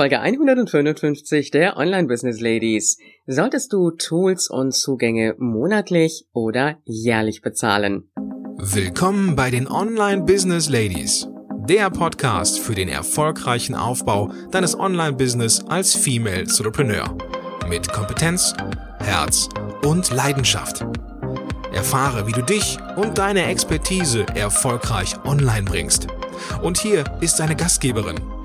Folge 155 der Online Business Ladies. Solltest du Tools und Zugänge monatlich oder jährlich bezahlen? Willkommen bei den Online Business Ladies, der Podcast für den erfolgreichen Aufbau deines Online Business als Female Entrepreneur mit Kompetenz, Herz und Leidenschaft. Erfahre, wie du dich und deine Expertise erfolgreich online bringst. Und hier ist deine Gastgeberin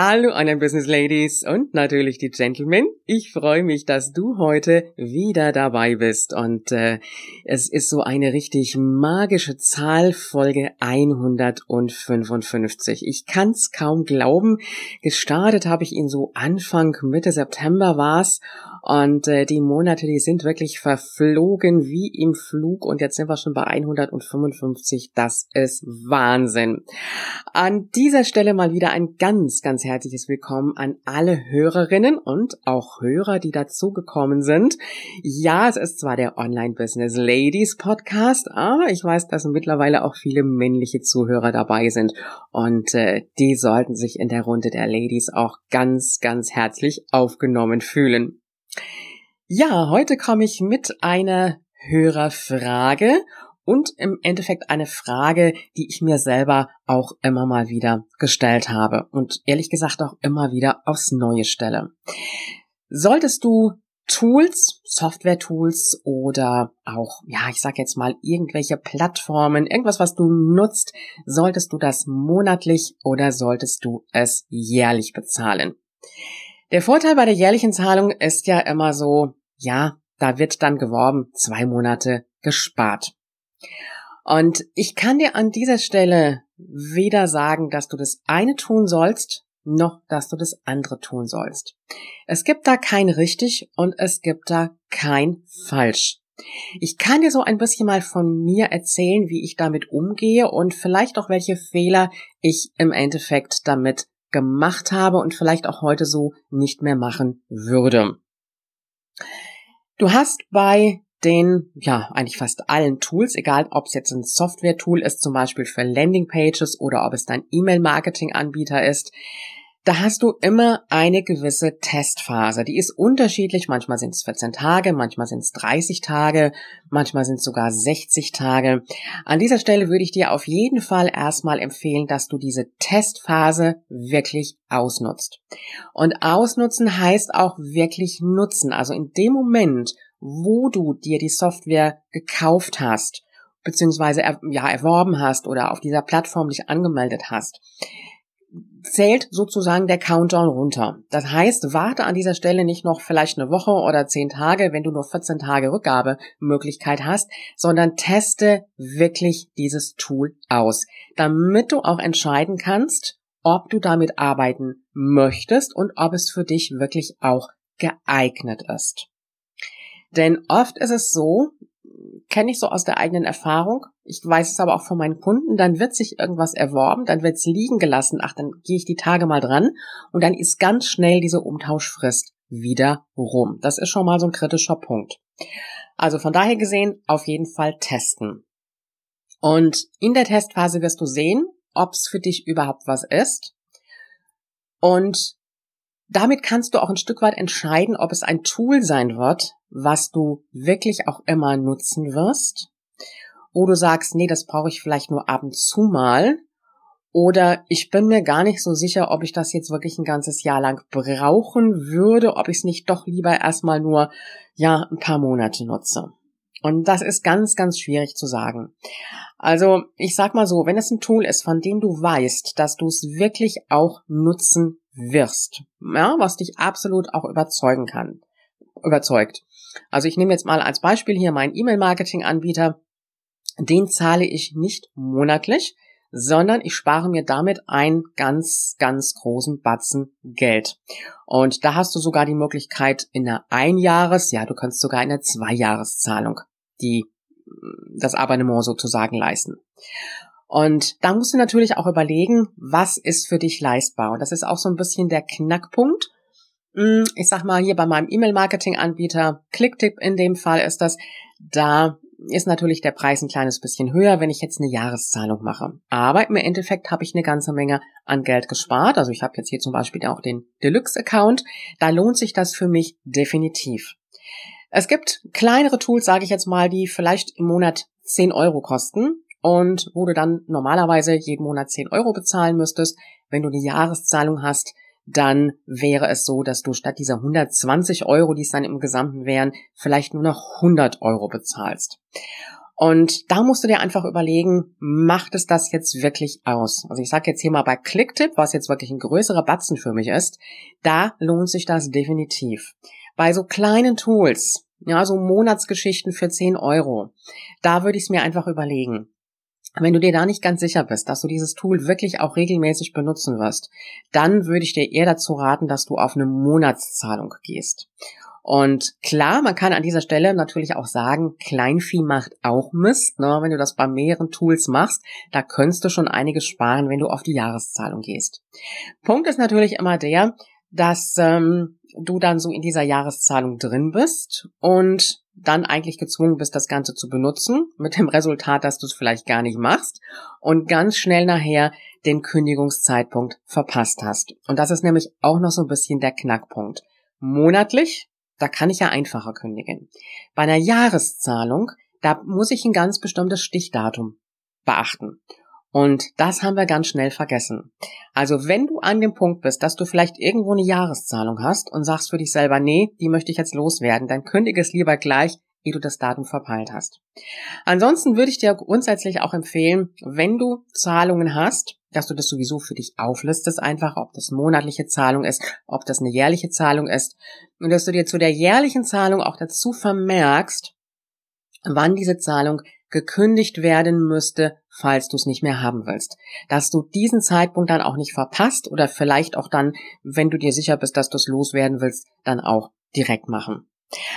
Hallo Online Business Ladies und natürlich die Gentlemen. Ich freue mich, dass du heute wieder dabei bist und äh, es ist so eine richtig magische Zahl, Folge 155. Ich kann's kaum glauben. Gestartet habe ich ihn so Anfang Mitte September war's und äh, die Monate, die sind wirklich verflogen wie im Flug und jetzt sind wir schon bei 155. Das ist Wahnsinn. An dieser Stelle mal wieder ein ganz, ganz herzliches Willkommen an alle Hörerinnen und auch Hörer, die dazugekommen sind. Ja, es ist zwar der Online Business Ladies Podcast, aber ich weiß, dass mittlerweile auch viele männliche Zuhörer dabei sind und äh, die sollten sich in der Runde der Ladies auch ganz, ganz herzlich aufgenommen fühlen. Ja, heute komme ich mit einer Hörerfrage und im Endeffekt eine Frage, die ich mir selber auch immer mal wieder gestellt habe und ehrlich gesagt auch immer wieder aufs Neue stelle. Solltest du Tools, Software-Tools oder auch, ja, ich sag jetzt mal irgendwelche Plattformen, irgendwas, was du nutzt, solltest du das monatlich oder solltest du es jährlich bezahlen? Der Vorteil bei der jährlichen Zahlung ist ja immer so, ja, da wird dann geworben, zwei Monate gespart. Und ich kann dir an dieser Stelle weder sagen, dass du das eine tun sollst, noch dass du das andere tun sollst. Es gibt da kein richtig und es gibt da kein falsch. Ich kann dir so ein bisschen mal von mir erzählen, wie ich damit umgehe und vielleicht auch welche Fehler ich im Endeffekt damit gemacht habe und vielleicht auch heute so nicht mehr machen würde. Du hast bei den, ja, eigentlich fast allen Tools, egal ob es jetzt ein Software-Tool ist, zum Beispiel für Landing-Pages oder ob es dein E-Mail-Marketing-Anbieter ist, da hast du immer eine gewisse Testphase. Die ist unterschiedlich. Manchmal sind es 14 Tage, manchmal sind es 30 Tage, manchmal sind es sogar 60 Tage. An dieser Stelle würde ich dir auf jeden Fall erstmal empfehlen, dass du diese Testphase wirklich ausnutzt. Und ausnutzen heißt auch wirklich nutzen. Also in dem Moment, wo du dir die Software gekauft hast, beziehungsweise ja, erworben hast oder auf dieser Plattform dich angemeldet hast, zählt sozusagen der Countdown runter. Das heißt, warte an dieser Stelle nicht noch vielleicht eine Woche oder zehn Tage, wenn du nur 14 Tage Rückgabemöglichkeit hast, sondern teste wirklich dieses Tool aus, damit du auch entscheiden kannst, ob du damit arbeiten möchtest und ob es für dich wirklich auch geeignet ist. Denn oft ist es so, kenne ich so aus der eigenen Erfahrung. Ich weiß es aber auch von meinen Kunden. Dann wird sich irgendwas erworben, dann wird es liegen gelassen. Ach, dann gehe ich die Tage mal dran und dann ist ganz schnell diese Umtauschfrist wieder rum. Das ist schon mal so ein kritischer Punkt. Also von daher gesehen, auf jeden Fall testen. Und in der Testphase wirst du sehen, ob es für dich überhaupt was ist. Und damit kannst du auch ein Stück weit entscheiden, ob es ein Tool sein wird, was du wirklich auch immer nutzen wirst. Oder du sagst, nee, das brauche ich vielleicht nur ab und zu mal. Oder ich bin mir gar nicht so sicher, ob ich das jetzt wirklich ein ganzes Jahr lang brauchen würde, ob ich es nicht doch lieber erstmal nur, ja, ein paar Monate nutze. Und das ist ganz, ganz schwierig zu sagen. Also, ich sag mal so, wenn es ein Tool ist, von dem du weißt, dass du es wirklich auch nutzen wirst, ja, was dich absolut auch überzeugen kann, überzeugt. Also ich nehme jetzt mal als Beispiel hier meinen E-Mail-Marketing-Anbieter. Den zahle ich nicht monatlich, sondern ich spare mir damit einen ganz, ganz großen Batzen Geld. Und da hast du sogar die Möglichkeit in einer Einjahres-, ja, du kannst sogar in einer Zweijahreszahlung die, das Abonnement sozusagen leisten. Und da musst du natürlich auch überlegen, was ist für dich leistbar. Und das ist auch so ein bisschen der Knackpunkt. Hm, ich sag mal hier bei meinem E-Mail-Marketing-Anbieter, Clicktip in dem Fall ist das, da ist natürlich der Preis ein kleines bisschen höher, wenn ich jetzt eine Jahreszahlung mache. Aber im Endeffekt habe ich eine ganze Menge an Geld gespart. Also ich habe jetzt hier zum Beispiel auch den Deluxe-Account. Da lohnt sich das für mich definitiv. Es gibt kleinere Tools, sage ich jetzt mal, die vielleicht im Monat 10 Euro kosten und wo du dann normalerweise jeden Monat 10 Euro bezahlen müsstest. Wenn du eine Jahreszahlung hast, dann wäre es so, dass du statt dieser 120 Euro, die es dann im Gesamten wären, vielleicht nur noch 100 Euro bezahlst. Und da musst du dir einfach überlegen, macht es das jetzt wirklich aus? Also ich sage jetzt hier mal bei Clicktip, was jetzt wirklich ein größerer Batzen für mich ist, da lohnt sich das definitiv. Bei so kleinen Tools, ja, so Monatsgeschichten für 10 Euro, da würde ich es mir einfach überlegen. Wenn du dir da nicht ganz sicher bist, dass du dieses Tool wirklich auch regelmäßig benutzen wirst, dann würde ich dir eher dazu raten, dass du auf eine Monatszahlung gehst. Und klar, man kann an dieser Stelle natürlich auch sagen, Kleinvieh macht auch Mist. Ne? Wenn du das bei mehreren Tools machst, da könntest du schon einiges sparen, wenn du auf die Jahreszahlung gehst. Punkt ist natürlich immer der, dass ähm, du dann so in dieser Jahreszahlung drin bist und dann eigentlich gezwungen bist, das Ganze zu benutzen, mit dem Resultat, dass du es vielleicht gar nicht machst und ganz schnell nachher den Kündigungszeitpunkt verpasst hast. Und das ist nämlich auch noch so ein bisschen der Knackpunkt. Monatlich, da kann ich ja einfacher kündigen. Bei einer Jahreszahlung, da muss ich ein ganz bestimmtes Stichdatum beachten. Und das haben wir ganz schnell vergessen. Also wenn du an dem Punkt bist, dass du vielleicht irgendwo eine Jahreszahlung hast und sagst für dich selber, nee, die möchte ich jetzt loswerden, dann kündige es lieber gleich, ehe du das Datum verpeilt hast. Ansonsten würde ich dir grundsätzlich auch empfehlen, wenn du Zahlungen hast, dass du das sowieso für dich auflistest, einfach, ob das monatliche Zahlung ist, ob das eine jährliche Zahlung ist, und dass du dir zu der jährlichen Zahlung auch dazu vermerkst, wann diese Zahlung gekündigt werden müsste, falls du es nicht mehr haben willst. Dass du diesen Zeitpunkt dann auch nicht verpasst oder vielleicht auch dann, wenn du dir sicher bist, dass du es loswerden willst, dann auch direkt machen.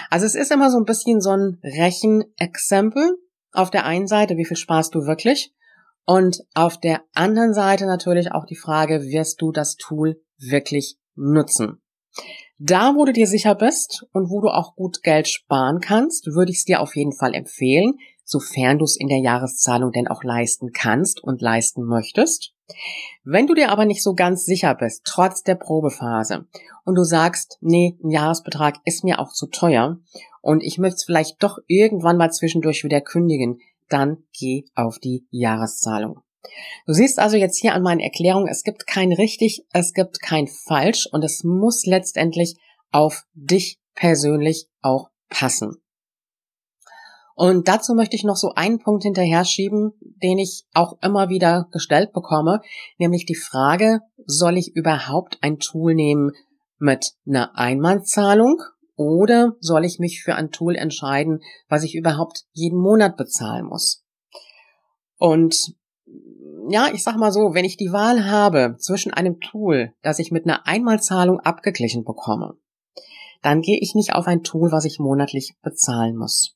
Also es ist immer so ein bisschen so ein Rechenexempel. Auf der einen Seite, wie viel sparst du wirklich? Und auf der anderen Seite natürlich auch die Frage, wirst du das Tool wirklich nutzen? Da, wo du dir sicher bist und wo du auch gut Geld sparen kannst, würde ich es dir auf jeden Fall empfehlen, sofern du es in der Jahreszahlung denn auch leisten kannst und leisten möchtest. Wenn du dir aber nicht so ganz sicher bist, trotz der Probephase, und du sagst, nee, ein Jahresbetrag ist mir auch zu teuer und ich möchte es vielleicht doch irgendwann mal zwischendurch wieder kündigen, dann geh auf die Jahreszahlung. Du siehst also jetzt hier an meinen Erklärungen, es gibt kein richtig, es gibt kein falsch und es muss letztendlich auf dich persönlich auch passen. Und dazu möchte ich noch so einen Punkt hinterher schieben, den ich auch immer wieder gestellt bekomme, nämlich die Frage, soll ich überhaupt ein Tool nehmen mit einer Einmalzahlung oder soll ich mich für ein Tool entscheiden, was ich überhaupt jeden Monat bezahlen muss? Und ja, ich sag mal so, wenn ich die Wahl habe zwischen einem Tool, das ich mit einer Einmalzahlung abgeglichen bekomme, dann gehe ich nicht auf ein Tool, was ich monatlich bezahlen muss.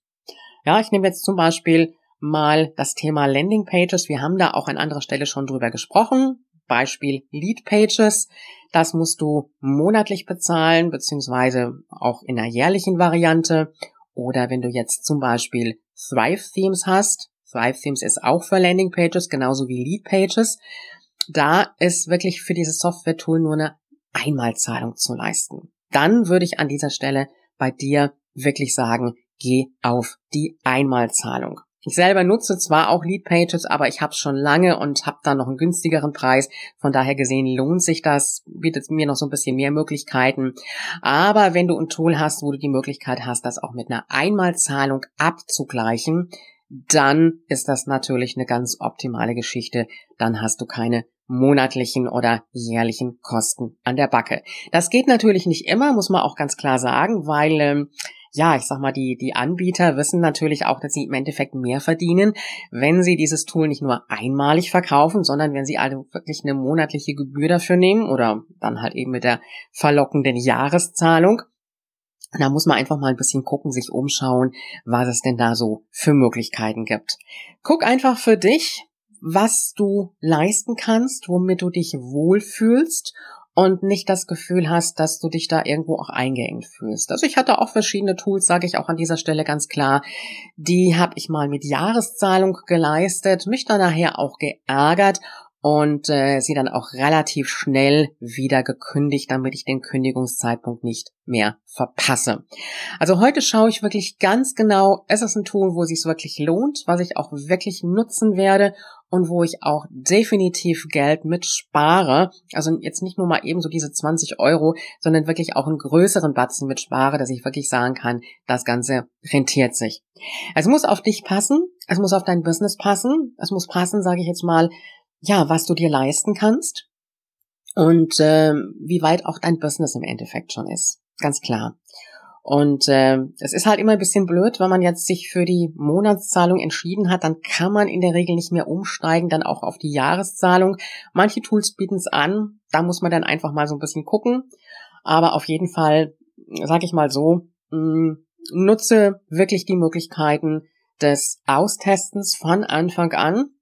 Ja, ich nehme jetzt zum Beispiel mal das Thema Landing Pages. Wir haben da auch an anderer Stelle schon drüber gesprochen. Beispiel Lead Pages. Das musst du monatlich bezahlen, beziehungsweise auch in einer jährlichen Variante. Oder wenn du jetzt zum Beispiel Thrive Themes hast. Thrive Themes ist auch für Landing Pages, genauso wie Lead Pages. Da ist wirklich für dieses Software-Tool nur eine Einmalzahlung zu leisten. Dann würde ich an dieser Stelle bei dir wirklich sagen, geh auf die Einmalzahlung. Ich selber nutze zwar auch Lead Pages, aber ich habe es schon lange und habe da noch einen günstigeren Preis. Von daher gesehen lohnt sich das, bietet mir noch so ein bisschen mehr Möglichkeiten. Aber wenn du ein Tool hast, wo du die Möglichkeit hast, das auch mit einer Einmalzahlung abzugleichen, dann ist das natürlich eine ganz optimale Geschichte. Dann hast du keine monatlichen oder jährlichen Kosten an der Backe. Das geht natürlich nicht immer, muss man auch ganz klar sagen, weil ähm, ja, ich sag mal, die, die Anbieter wissen natürlich auch, dass sie im Endeffekt mehr verdienen, wenn sie dieses Tool nicht nur einmalig verkaufen, sondern wenn sie also wirklich eine monatliche Gebühr dafür nehmen oder dann halt eben mit der verlockenden Jahreszahlung. Da muss man einfach mal ein bisschen gucken, sich umschauen, was es denn da so für Möglichkeiten gibt. Guck einfach für dich, was du leisten kannst, womit du dich wohlfühlst und nicht das Gefühl hast, dass du dich da irgendwo auch eingeengt fühlst. Also ich hatte auch verschiedene Tools, sage ich auch an dieser Stelle ganz klar. Die habe ich mal mit Jahreszahlung geleistet, mich dann nachher auch geärgert und äh, sie dann auch relativ schnell wieder gekündigt, damit ich den Kündigungszeitpunkt nicht mehr verpasse. Also heute schaue ich wirklich ganz genau, ist es ein Tool, wo es sich wirklich lohnt, was ich auch wirklich nutzen werde und wo ich auch definitiv Geld mit spare. Also jetzt nicht nur mal eben so diese 20 Euro, sondern wirklich auch einen größeren Batzen mit spare, dass ich wirklich sagen kann, das Ganze rentiert sich. Es muss auf dich passen, es muss auf dein Business passen, es muss passen, sage ich jetzt mal, ja, was du dir leisten kannst und äh, wie weit auch dein Business im Endeffekt schon ist. Ganz klar. Und äh, es ist halt immer ein bisschen blöd, wenn man jetzt sich für die Monatszahlung entschieden hat, dann kann man in der Regel nicht mehr umsteigen, dann auch auf die Jahreszahlung. Manche Tools bieten es an, da muss man dann einfach mal so ein bisschen gucken. Aber auf jeden Fall, sage ich mal so, mh, mm, nutze wirklich die Möglichkeiten des Austestens von Anfang an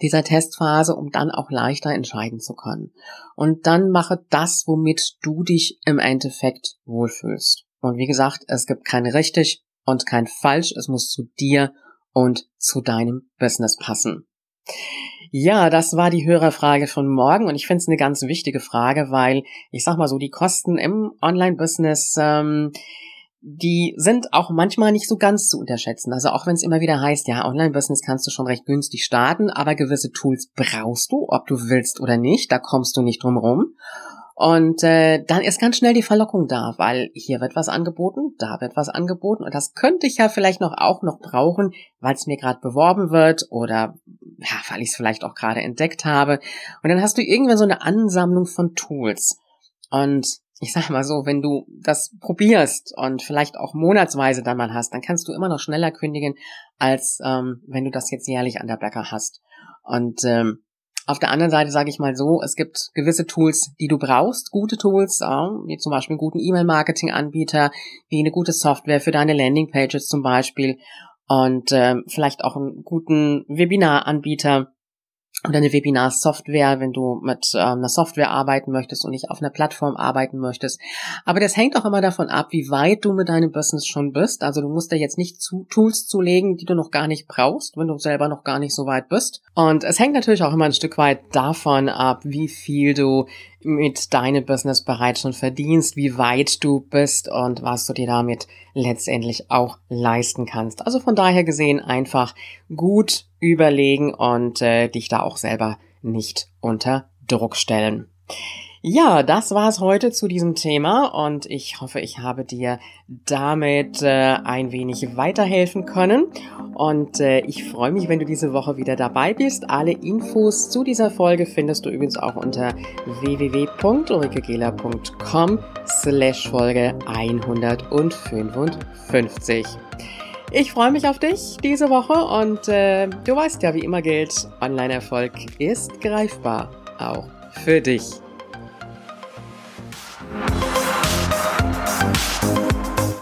dieser Testphase, um dann auch leichter entscheiden zu können. Und dann mache das, womit du dich im Endeffekt wohlfühlst. Und wie gesagt, es gibt kein richtig und kein falsch. Es muss zu dir und zu deinem Business passen. Ja, das war die Hörerfrage von morgen und ich finde es eine ganz wichtige Frage, weil ich sag mal so, die Kosten im Online-Business, ähm, die sind auch manchmal nicht so ganz zu unterschätzen. Also auch wenn es immer wieder heißt, ja, Online-Business kannst du schon recht günstig starten, aber gewisse Tools brauchst du, ob du willst oder nicht, da kommst du nicht drum rum. Und äh, dann ist ganz schnell die Verlockung da, weil hier wird was angeboten, da wird was angeboten und das könnte ich ja vielleicht noch auch noch brauchen, weil es mir gerade beworben wird oder ja, weil ich es vielleicht auch gerade entdeckt habe. Und dann hast du irgendwann so eine Ansammlung von Tools. Und ich sag mal so, wenn du das probierst und vielleicht auch monatsweise dann mal hast, dann kannst du immer noch schneller kündigen, als ähm, wenn du das jetzt jährlich an der Bäcker hast. Und ähm, auf der anderen Seite sage ich mal so, es gibt gewisse Tools, die du brauchst, gute Tools, wie zum Beispiel einen guten E-Mail-Marketing-Anbieter, wie eine gute Software für deine Landing-Pages zum Beispiel und äh, vielleicht auch einen guten Webinar-Anbieter, oder eine Webinar-Software, wenn du mit ähm, einer Software arbeiten möchtest und nicht auf einer Plattform arbeiten möchtest. Aber das hängt auch immer davon ab, wie weit du mit deinem Business schon bist. Also du musst da jetzt nicht zu Tools zulegen, die du noch gar nicht brauchst, wenn du selber noch gar nicht so weit bist. Und es hängt natürlich auch immer ein Stück weit davon ab, wie viel du mit deinem Business bereits schon verdienst, wie weit du bist und was du dir damit letztendlich auch leisten kannst. Also von daher gesehen einfach gut überlegen und äh, dich da auch selber nicht unter Druck stellen. Ja, das war's heute zu diesem Thema und ich hoffe, ich habe dir damit äh, ein wenig weiterhelfen können. Und äh, ich freue mich, wenn du diese Woche wieder dabei bist. Alle Infos zu dieser Folge findest du übrigens auch unter www.ulrikegela.com slash Folge 155. Ich freue mich auf dich diese Woche und äh, du weißt ja, wie immer gilt, Online-Erfolg ist greifbar, auch für dich.